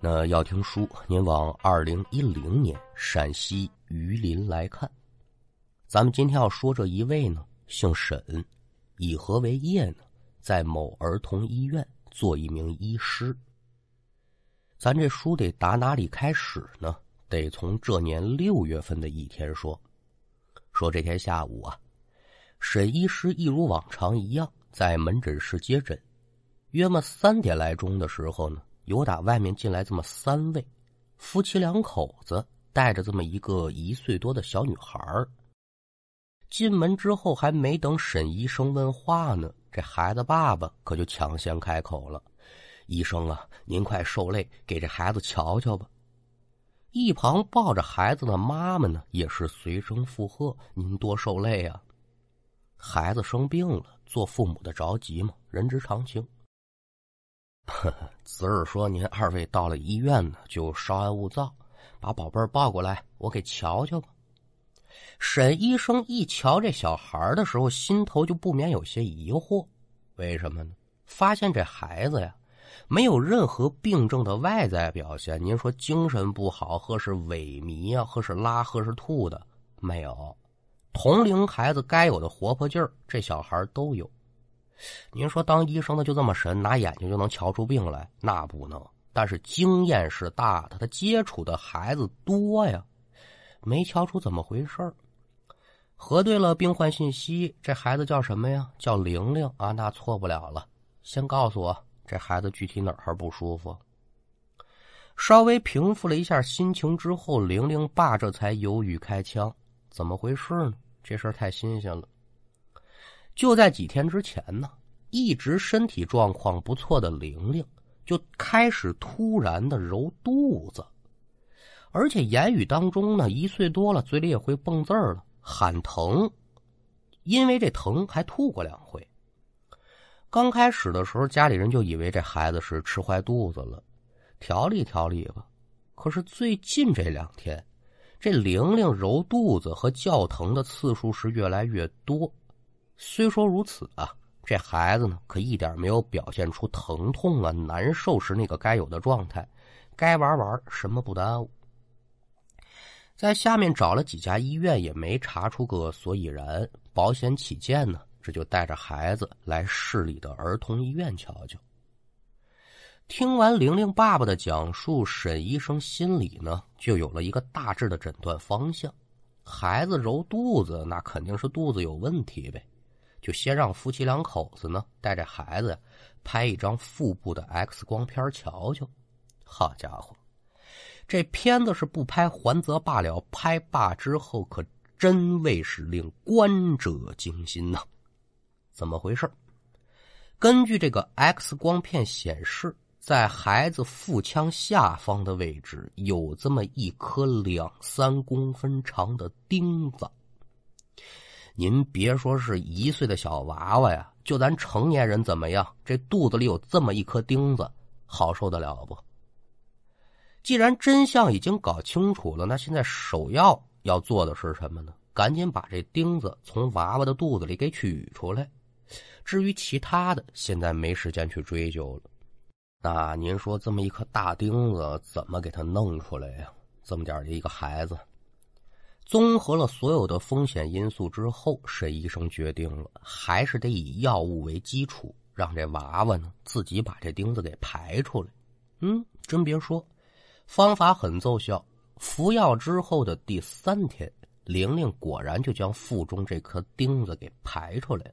那要听书，您往二零一零年陕西榆林来看。咱们今天要说这一位呢，姓沈，以何为业呢？在某儿童医院做一名医师。咱这书得打哪里开始呢？得从这年六月份的一天说。说这天下午啊，沈医师一如往常一样在门诊室接诊。约么三点来钟的时候呢。有打外面进来这么三位夫妻两口子，带着这么一个一岁多的小女孩儿进门之后，还没等沈医生问话呢，这孩子爸爸可就抢先开口了：“医生啊，您快受累，给这孩子瞧瞧吧。”一旁抱着孩子的妈妈呢，也是随声附和：“您多受累啊，孩子生病了，做父母的着急嘛，人之常情。” 子儿说：“您二位到了医院呢，就稍安勿躁，把宝贝儿抱过来，我给瞧瞧吧。”沈医生一瞧这小孩的时候，心头就不免有些疑惑：为什么呢？发现这孩子呀，没有任何病症的外在表现。您说精神不好，或是萎靡啊，或是拉，或是吐的，没有。同龄孩子该有的活泼劲儿，这小孩都有。您说当医生的就这么神，拿眼睛就能瞧出病来？那不能。但是经验是大的，他接触的孩子多呀，没瞧出怎么回事儿核对了病患信息，这孩子叫什么呀？叫玲玲啊，那错不了了。先告诉我，这孩子具体哪儿不舒服？稍微平复了一下心情之后，玲玲爸这才犹豫开枪。怎么回事呢？这事儿太新鲜了。就在几天之前呢，一直身体状况不错的玲玲就开始突然的揉肚子，而且言语当中呢，一岁多了，嘴里也会蹦字儿了，喊疼，因为这疼还吐过两回。刚开始的时候，家里人就以为这孩子是吃坏肚子了，调理调理吧。可是最近这两天，这玲玲揉肚子和叫疼的次数是越来越多。虽说如此啊，这孩子呢，可一点没有表现出疼痛啊、难受时那个该有的状态，该玩玩，什么不耽误。在下面找了几家医院，也没查出个所以然。保险起见呢，这就带着孩子来市里的儿童医院瞧瞧。听完玲玲爸爸的讲述，沈医生心里呢，就有了一个大致的诊断方向：孩子揉肚子，那肯定是肚子有问题呗。就先让夫妻两口子呢带着孩子拍一张腹部的 X 光片瞧瞧。好家伙，这片子是不拍还则罢了，拍罢之后可真谓是令观者惊心呐！怎么回事？根据这个 X 光片显示，在孩子腹腔下方的位置有这么一颗两三公分长的钉子。您别说是一岁的小娃娃呀，就咱成年人怎么样？这肚子里有这么一颗钉子，好受得了不？既然真相已经搞清楚了，那现在首要要做的是什么呢？赶紧把这钉子从娃娃的肚子里给取出来。至于其他的，现在没时间去追究了。那您说这么一颗大钉子怎么给他弄出来呀？这么点的一个孩子。综合了所有的风险因素之后，沈医生决定了，还是得以药物为基础，让这娃娃呢自己把这钉子给排出来。嗯，真别说，方法很奏效。服药之后的第三天，玲玲果然就将腹中这颗钉子给排出来了。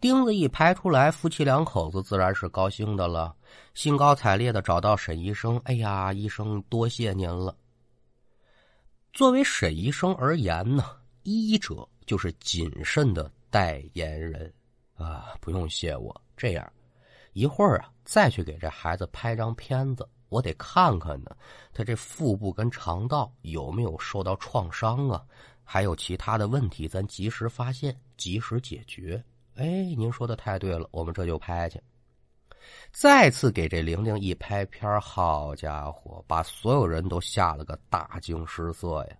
钉子一排出来，夫妻两口子自然是高兴的了，兴高采烈的找到沈医生：“哎呀，医生，多谢您了。”作为沈医生而言呢，医者就是谨慎的代言人，啊，不用谢我。这样，一会儿啊，再去给这孩子拍张片子，我得看看呢，他这腹部跟肠道有没有受到创伤啊？还有其他的问题，咱及时发现，及时解决。哎，您说的太对了，我们这就拍去。再次给这玲玲一拍片好家伙，把所有人都吓了个大惊失色呀！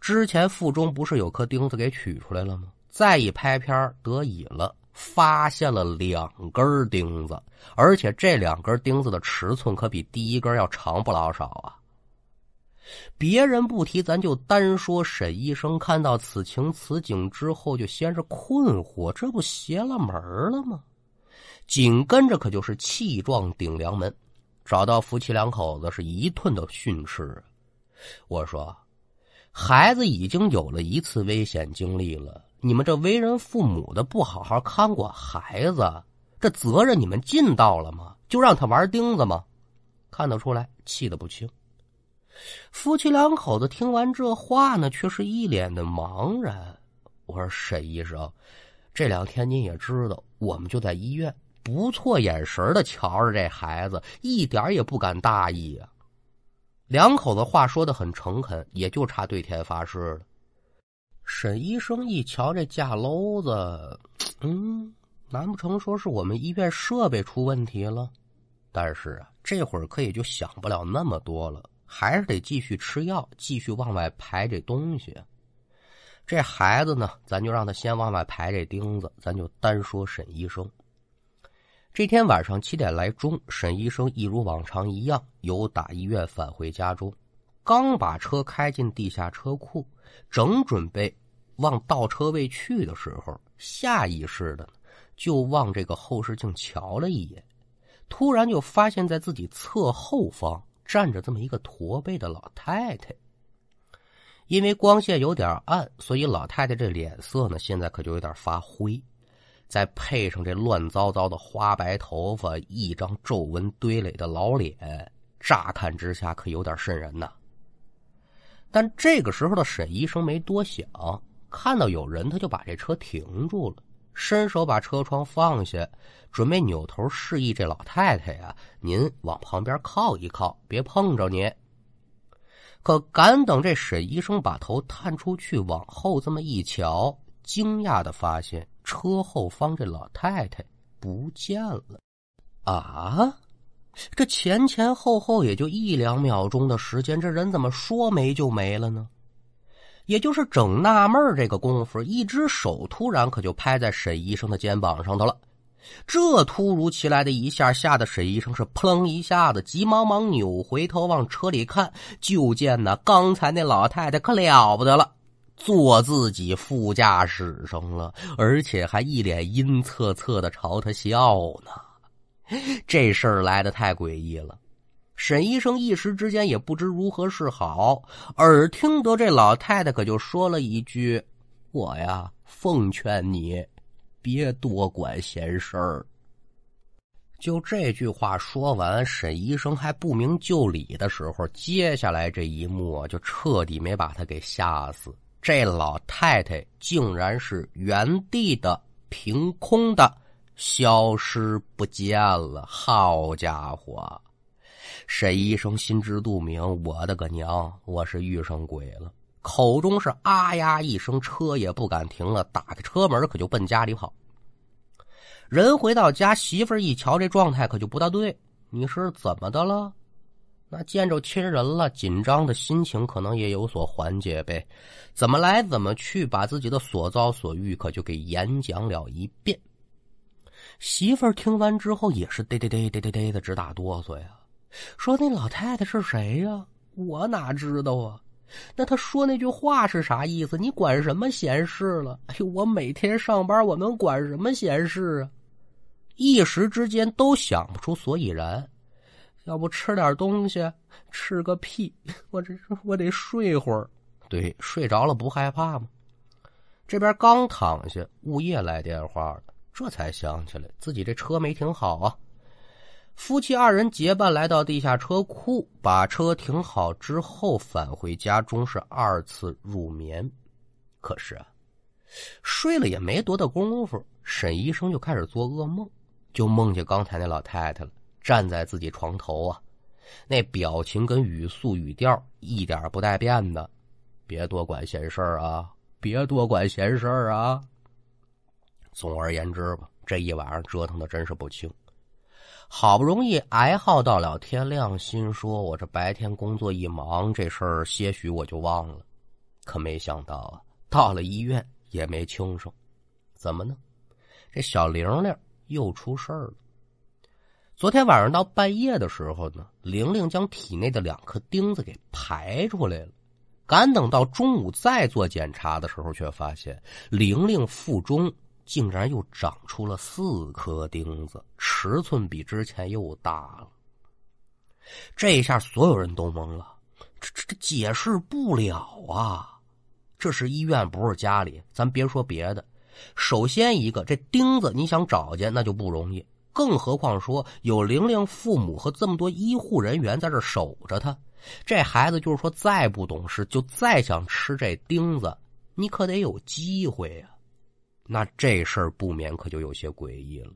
之前腹中不是有颗钉子给取出来了吗？再一拍片得以了，发现了两根钉子，而且这两根钉子的尺寸可比第一根要长不老少啊。别人不提，咱就单说沈医生看到此情此景之后，就先是困惑，这不邪了门了吗？紧跟着可就是气壮顶梁门，找到夫妻两口子是一顿的训斥。我说，孩子已经有了一次危险经历了，你们这为人父母的不好好看管孩子，这责任你们尽到了吗？就让他玩钉子吗？看得出来，气得不轻。夫妻两口子听完这话呢，却是一脸的茫然。我说：“沈医生，这两天您也知道，我们就在医院，不错眼神的瞧着这孩子，一点也不敢大意啊。”两口子话说的很诚恳，也就差对天发誓了。沈医生一瞧这架篓子，嗯，难不成说是我们医院设备出问题了？但是啊，这会儿可也就想不了那么多了。还是得继续吃药，继续往外排这东西。这孩子呢，咱就让他先往外排这钉子。咱就单说沈医生。这天晚上七点来钟，沈医生一如往常一样，由打医院返回家中。刚把车开进地下车库，正准备往倒车位去的时候，下意识的就往这个后视镜瞧了一眼，突然就发现在自己侧后方。站着这么一个驼背的老太太，因为光线有点暗，所以老太太这脸色呢，现在可就有点发灰。再配上这乱糟糟的花白头发，一张皱纹堆垒的老脸，乍看之下可有点瘆人呐。但这个时候的沈医生没多想，看到有人，他就把这车停住了。伸手把车窗放下，准备扭头示意这老太太呀：“您往旁边靠一靠，别碰着你。”可赶等这沈医生把头探出去往后这么一瞧，惊讶的发现车后方这老太太不见了。啊，这前前后后也就一两秒钟的时间，这人怎么说没就没了呢？也就是整纳闷这个功夫，一只手突然可就拍在沈医生的肩膀上头了。这突如其来的一下，吓得沈医生是扑棱一下子，急忙忙扭回头往车里看，就见呢，刚才那老太太可了不得了，坐自己副驾驶上了，而且还一脸阴恻恻的朝他笑呢。这事儿来的太诡异了。沈医生一时之间也不知如何是好，耳听得这老太太可就说了一句：“我呀，奉劝你别多管闲事儿。”就这句话说完，沈医生还不明就里的时候，接下来这一幕就彻底没把他给吓死。这老太太竟然是原地的凭空的消失不见了！好家伙！沈医生心知肚明，我的个娘，我是遇上鬼了！口中是啊呀一声，车也不敢停了，打开车门可就奔家里跑。人回到家，媳妇儿一瞧这状态，可就不大对。你是怎么的了？那见着亲人了，紧张的心情可能也有所缓解呗。怎么来怎么去，把自己的所遭所遇可就给演讲了一遍。媳妇儿听完之后，也是嘚嘚嘚嘚嘚嘚的直打哆嗦呀。说那老太太是谁呀？我哪知道啊？那他说那句话是啥意思？你管什么闲事了？哎呦，我每天上班，我能管什么闲事啊？一时之间都想不出所以然。要不吃点东西？吃个屁！我这我得睡会儿。对，睡着了不害怕吗？这边刚躺下，物业来电话了，这才想起来自己这车没停好啊。夫妻二人结伴来到地下车库，把车停好之后，返回家中是二次入眠。可是啊，睡了也没多大功夫，沈医生就开始做噩梦，就梦见刚才那老太太了，站在自己床头啊，那表情跟语速语调一点不带变的。别多管闲事儿啊，别多管闲事儿啊。总而言之吧，这一晚上折腾的真是不轻。好不容易挨耗到了天亮，心说：“我这白天工作一忙，这事儿些许我就忘了。”可没想到啊，到了医院也没轻生。怎么呢？这小玲玲又出事儿了。昨天晚上到半夜的时候呢，玲玲将体内的两颗钉子给排出来了。赶等到中午再做检查的时候，却发现玲玲腹中竟然又长出了四颗钉子，尺寸比之前又大了。这一下所有人都懵了，这这这解释不了啊！这是医院，不是家里。咱别说别的，首先一个，这钉子你想找见那就不容易，更何况说有玲玲父母和这么多医护人员在这守着他。这孩子就是说，再不懂事，就再想吃这钉子，你可得有机会呀。那这事儿不免可就有些诡异了。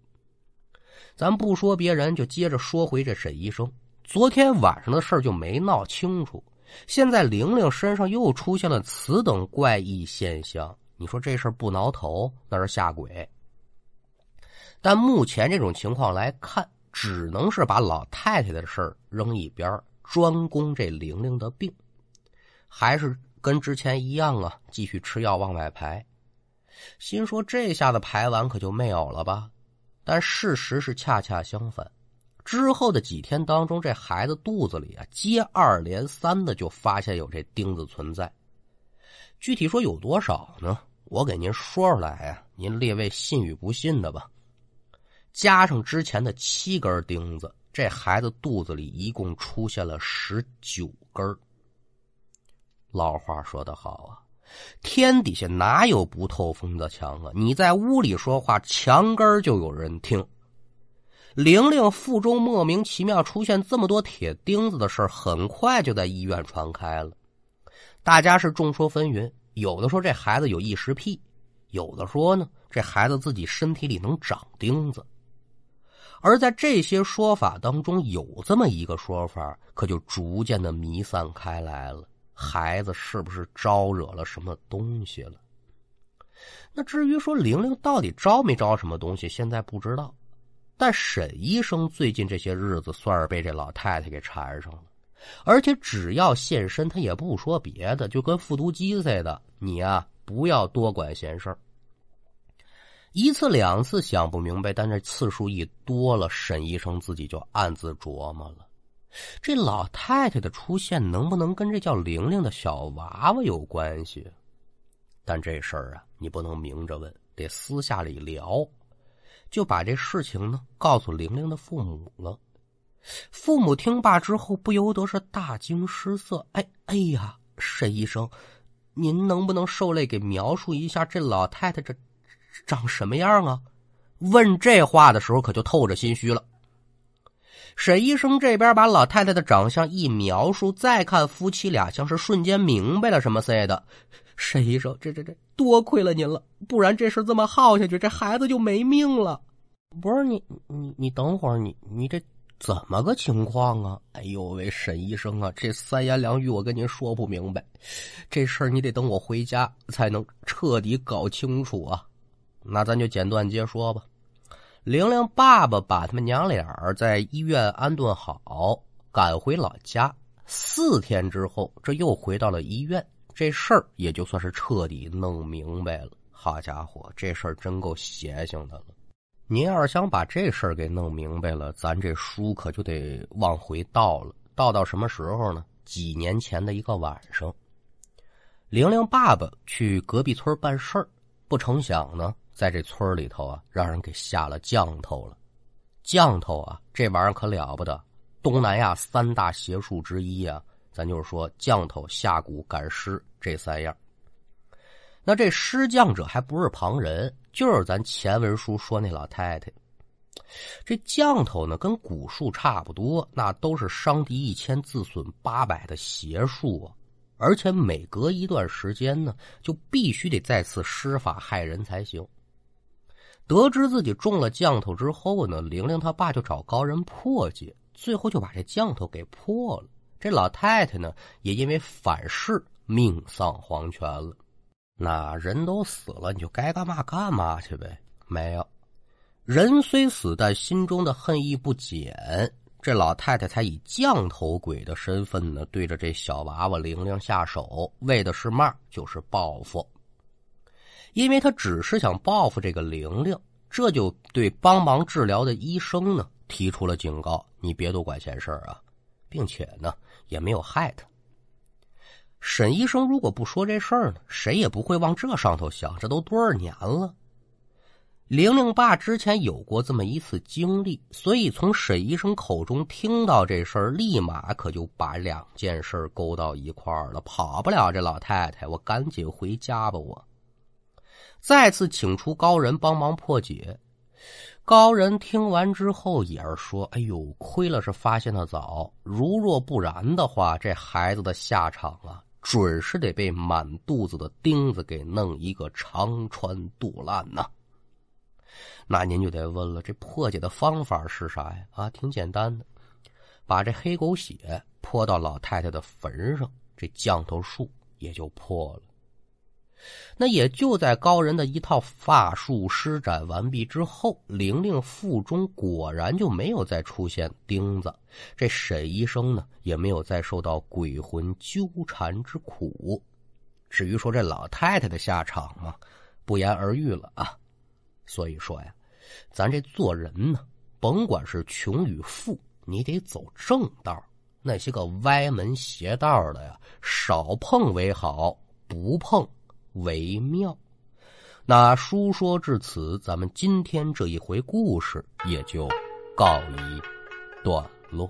咱不说别人，就接着说回这沈医生。昨天晚上的事儿就没闹清楚，现在玲玲身上又出现了此等怪异现象，你说这事儿不挠头，那是下鬼。但目前这种情况来看，只能是把老太太的事儿扔一边专攻这玲玲的病，还是跟之前一样啊，继续吃药往外排。心说这下子排完可就没有了吧？但事实是恰恰相反。之后的几天当中，这孩子肚子里啊，接二连三的就发现有这钉子存在。具体说有多少呢？我给您说出来呀，您列位信与不信的吧。加上之前的七根钉子。这孩子肚子里一共出现了十九根老话说得好啊，天底下哪有不透风的墙啊？你在屋里说话，墙根就有人听。玲玲腹中莫名其妙出现这么多铁钉子的事很快就在医院传开了。大家是众说纷纭，有的说这孩子有异食癖，有的说呢，这孩子自己身体里能长钉子。而在这些说法当中，有这么一个说法，可就逐渐的弥散开来了。孩子是不是招惹了什么东西了？那至于说玲玲到底招没招什么东西，现在不知道。但沈医生最近这些日子算是被这老太太给缠上了，而且只要现身，他也不说别的，就跟复读机似的，你啊不要多管闲事儿。一次两次想不明白，但这次数一多了，沈医生自己就暗自琢磨了：这老太太的出现能不能跟这叫玲玲的小娃娃有关系？但这事儿啊，你不能明着问，得私下里聊。就把这事情呢告诉玲玲的父母了。父母听罢之后，不由得是大惊失色：“哎哎呀，沈医生，您能不能受累给描述一下这老太太这？”长什么样啊？问这话的时候可就透着心虚了。沈医生这边把老太太的长相一描述，再看夫妻俩，像是瞬间明白了什么似的。沈医生，这这这，多亏了您了，不然这事这么耗下去，这孩子就没命了。不是你你你等会儿，你你这怎么个情况啊？哎呦喂，沈医生啊，这三言两语我跟您说不明白，这事儿你得等我回家才能彻底搞清楚啊。那咱就简短接说吧。玲玲爸爸把他们娘俩在医院安顿好，赶回老家。四天之后，这又回到了医院，这事儿也就算是彻底弄明白了。好家伙，这事儿真够邪性的了。您要是想把这事儿给弄明白了，咱这书可就得往回倒了。倒到什么时候呢？几年前的一个晚上，玲玲爸爸去隔壁村办事儿，不成想呢。在这村里头啊，让人给下了降头了。降头啊，这玩意儿可了不得，东南亚三大邪术之一啊。咱就是说，降头、下蛊、赶尸这三样。那这施降者还不是旁人，就是咱前文书说那老太太。这降头呢，跟蛊术差不多，那都是伤敌一千，自损八百的邪术啊。而且每隔一段时间呢，就必须得再次施法害人才行。得知自己中了降头之后呢，玲玲她爸就找高人破解，最后就把这降头给破了。这老太太呢，也因为反噬命丧黄泉了。那人都死了，你就该干嘛干嘛去呗。没有，人虽死，但心中的恨意不减。这老太太才以降头鬼的身份呢，对着这小娃娃玲玲下手，为的是嘛？就是报复。因为他只是想报复这个玲玲，这就对帮忙治疗的医生呢提出了警告：你别多管闲事啊，并且呢也没有害他。沈医生如果不说这事儿呢，谁也不会往这上头想。这都多少年了？玲玲爸之前有过这么一次经历，所以从沈医生口中听到这事儿，立马可就把两件事勾到一块儿了。跑不了这老太太，我赶紧回家吧。我再次请出高人帮忙破解。高人听完之后也是说：“哎呦，亏了是发现的早，如若不然的话，这孩子的下场啊。”准是得被满肚子的钉子给弄一个肠穿肚烂呐！那您就得问了，这破解的方法是啥呀？啊，挺简单的，把这黑狗血泼到老太太的坟上，这降头术也就破了。那也就在高人的一套法术施展完毕之后，玲玲腹中果然就没有再出现钉子，这沈医生呢也没有再受到鬼魂纠缠之苦。至于说这老太太的下场嘛，不言而喻了啊。所以说呀，咱这做人呢，甭管是穷与富，你得走正道，那些个歪门邪道的呀，少碰为好，不碰。为妙。那书说至此，咱们今天这一回故事也就告一段落。